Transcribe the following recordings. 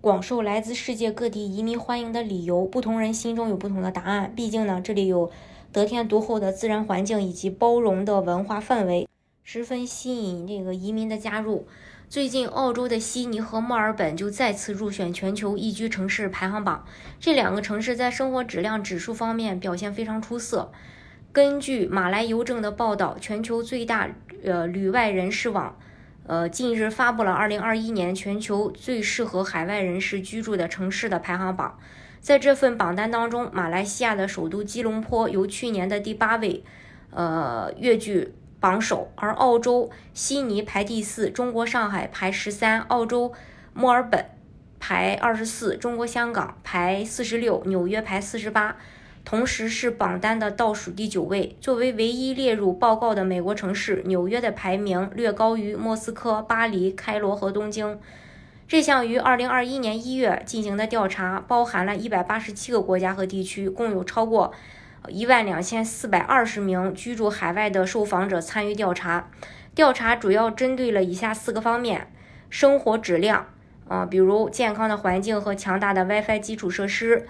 广受来自世界各地移民欢迎的理由，不同人心中有不同的答案。毕竟呢，这里有得天独厚的自然环境以及包容的文化氛围，十分吸引这个移民的加入。最近，澳洲的悉尼和墨尔本就再次入选全球宜居城市排行榜。这两个城市在生活质量指数方面表现非常出色。根据马来邮政的报道，全球最大呃旅外人士网。呃，近日发布了2021年全球最适合海外人士居住的城市的排行榜。在这份榜单当中，马来西亚的首都吉隆坡由去年的第八位，呃，跃居榜首；而澳洲悉尼排第四，中国上海排十三，澳洲墨尔本排二十四，中国香港排四十六，纽约排四十八。同时是榜单的倒数第九位。作为唯一列入报告的美国城市，纽约的排名略高于莫斯科、巴黎、开罗和东京。这项于2021年1月进行的调查，包含了187个国家和地区，共有超过12420名居住海外的受访者参与调查。调查主要针对了以下四个方面：生活质量，啊，比如健康的环境和强大的 WiFi 基础设施。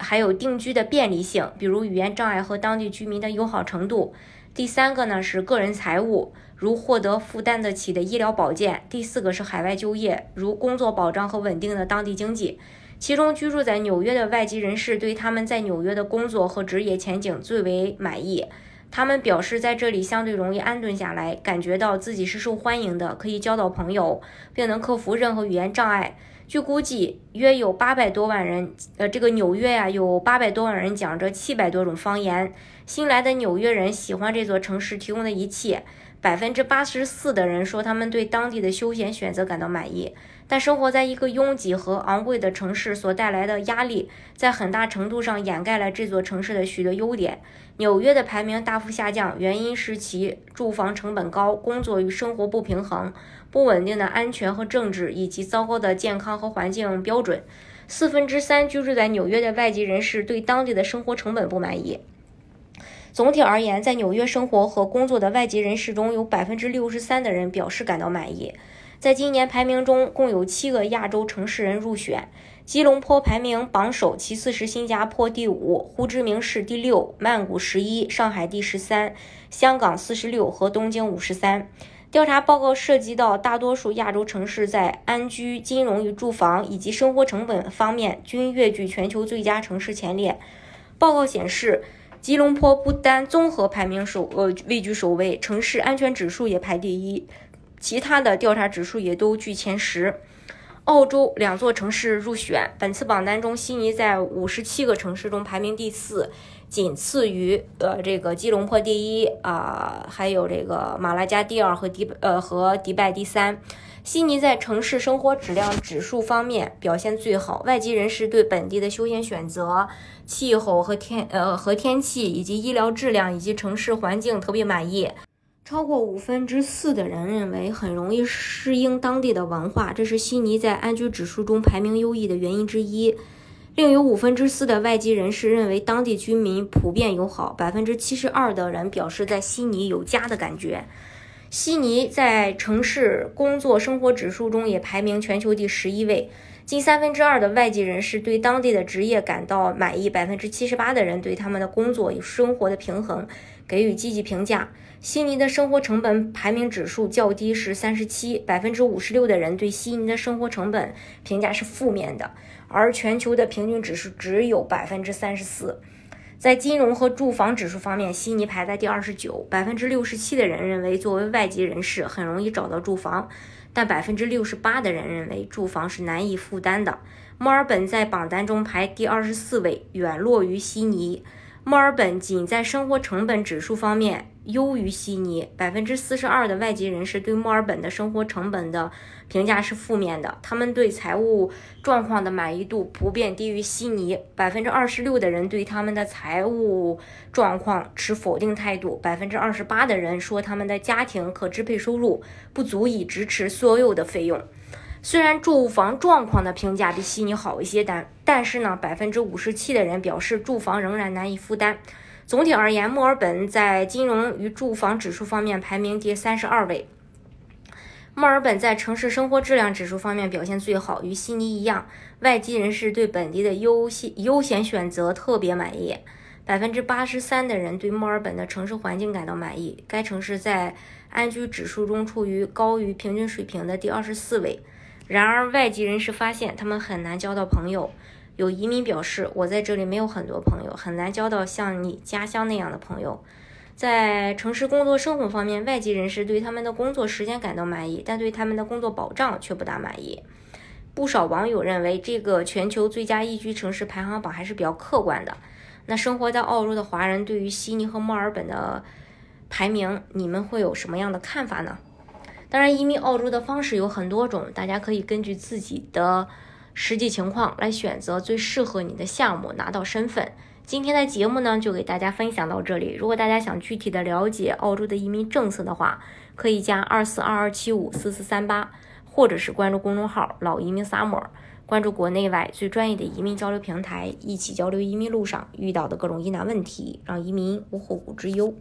还有定居的便利性，比如语言障碍和当地居民的友好程度。第三个呢是个人财务，如获得负担得起的医疗保健。第四个是海外就业，如工作保障和稳定的当地经济。其中居住在纽约的外籍人士对他们在纽约的工作和职业前景最为满意。他们表示在这里相对容易安顿下来，感觉到自己是受欢迎的，可以交到朋友，并能克服任何语言障碍。据估计，约有八百多万人。呃，这个纽约呀，有八百多万人讲着七百多种方言。新来的纽约人喜欢这座城市提供的一切。百分之八十四的人说他们对当地的休闲选择感到满意。但生活在一个拥挤和昂贵的城市所带来的压力，在很大程度上掩盖了这座城市的许多优点。纽约的排名大幅下降，原因是其住房成本高、工作与生活不平衡、不稳定的安全和政治，以及糟糕的健康和环境标准。四分之三居住在纽约的外籍人士对当地的生活成本不满意。总体而言，在纽约生活和工作的外籍人士中有百分之六十三的人表示感到满意。在今年排名中，共有七个亚洲城市人入选。吉隆坡排名榜首，其次是新加坡第五，胡志明市第六，曼谷十一，上海第十三，香港四十六和东京五十三。调查报告涉及到大多数亚洲城市在安居、金融与住房以及生活成本方面均跃居全球最佳城市前列。报告显示，吉隆坡不单综合排名首，呃，位居首位，城市安全指数也排第一。其他的调查指数也都居前十。澳洲两座城市入选本次榜单中，悉尼在五十七个城市中排名第四，仅次于呃这个吉隆坡第一啊，还有这个马拉加第二和迪呃和迪拜第三。悉尼在城市生活质量指数方面表现最好，外籍人士对本地的休闲选择、气候和天呃和天气以及医疗质量以及城市环境特别满意。超过五分之四的人认为很容易适应当地的文化，这是悉尼在安居指数中排名优异的原因之一。另有五分之四的外籍人士认为当地居民普遍友好，百分之七十二的人表示在悉尼有家的感觉。悉尼在城市工作生活指数中也排名全球第十一位。近三分之二的外籍人士对当地的职业感到满意，百分之七十八的人对他们的工作与生活的平衡给予积极评价。悉尼的生活成本排名指数较低，是三十七，百分之五十六的人对悉尼的生活成本评价是负面的，而全球的平均指数只有百分之三十四。在金融和住房指数方面，悉尼排在第二十九，百分之六十七的人认为作为外籍人士很容易找到住房，但百分之六十八的人认为住房是难以负担的。墨尔本在榜单中排第二十四位，远落于悉尼。墨尔本仅在生活成本指数方面优于悉尼，百分之四十二的外籍人士对墨尔本的生活成本的评价是负面的，他们对财务状况的满意度普遍低于悉尼，百分之二十六的人对他们的财务状况持否定态度，百分之二十八的人说他们的家庭可支配收入不足以支持所有的费用。虽然住房状况的评价比悉尼好一些，但但是呢，百分之五十七的人表示住房仍然难以负担。总体而言，墨尔本在金融与住房指数方面排名第三十二位。墨尔本在城市生活质量指数方面表现最好，与悉尼一样，外籍人士对本地的优先优先选择特别满意。百分之八十三的人对墨尔本的城市环境感到满意，该城市在安居指数中处于高于平均水平的第二十四位。然而，外籍人士发现他们很难交到朋友。有移民表示，我在这里没有很多朋友，很难交到像你家乡那样的朋友。在城市工作生活方面，外籍人士对他们的工作时间感到满意，但对他们的工作保障却不大满意。不少网友认为，这个全球最佳宜居城市排行榜还是比较客观的。那生活在澳洲的华人对于悉尼和墨尔本的排名，你们会有什么样的看法呢？当然，移民澳洲的方式有很多种，大家可以根据自己的。实际情况来选择最适合你的项目，拿到身份。今天的节目呢，就给大家分享到这里。如果大家想具体的了解澳洲的移民政策的话，可以加二四二二七五四四三八，或者是关注公众号“老移民 summer”，关注国内外最专业的移民交流平台，一起交流移民路上遇到的各种疑难问题，让移民无后顾之忧。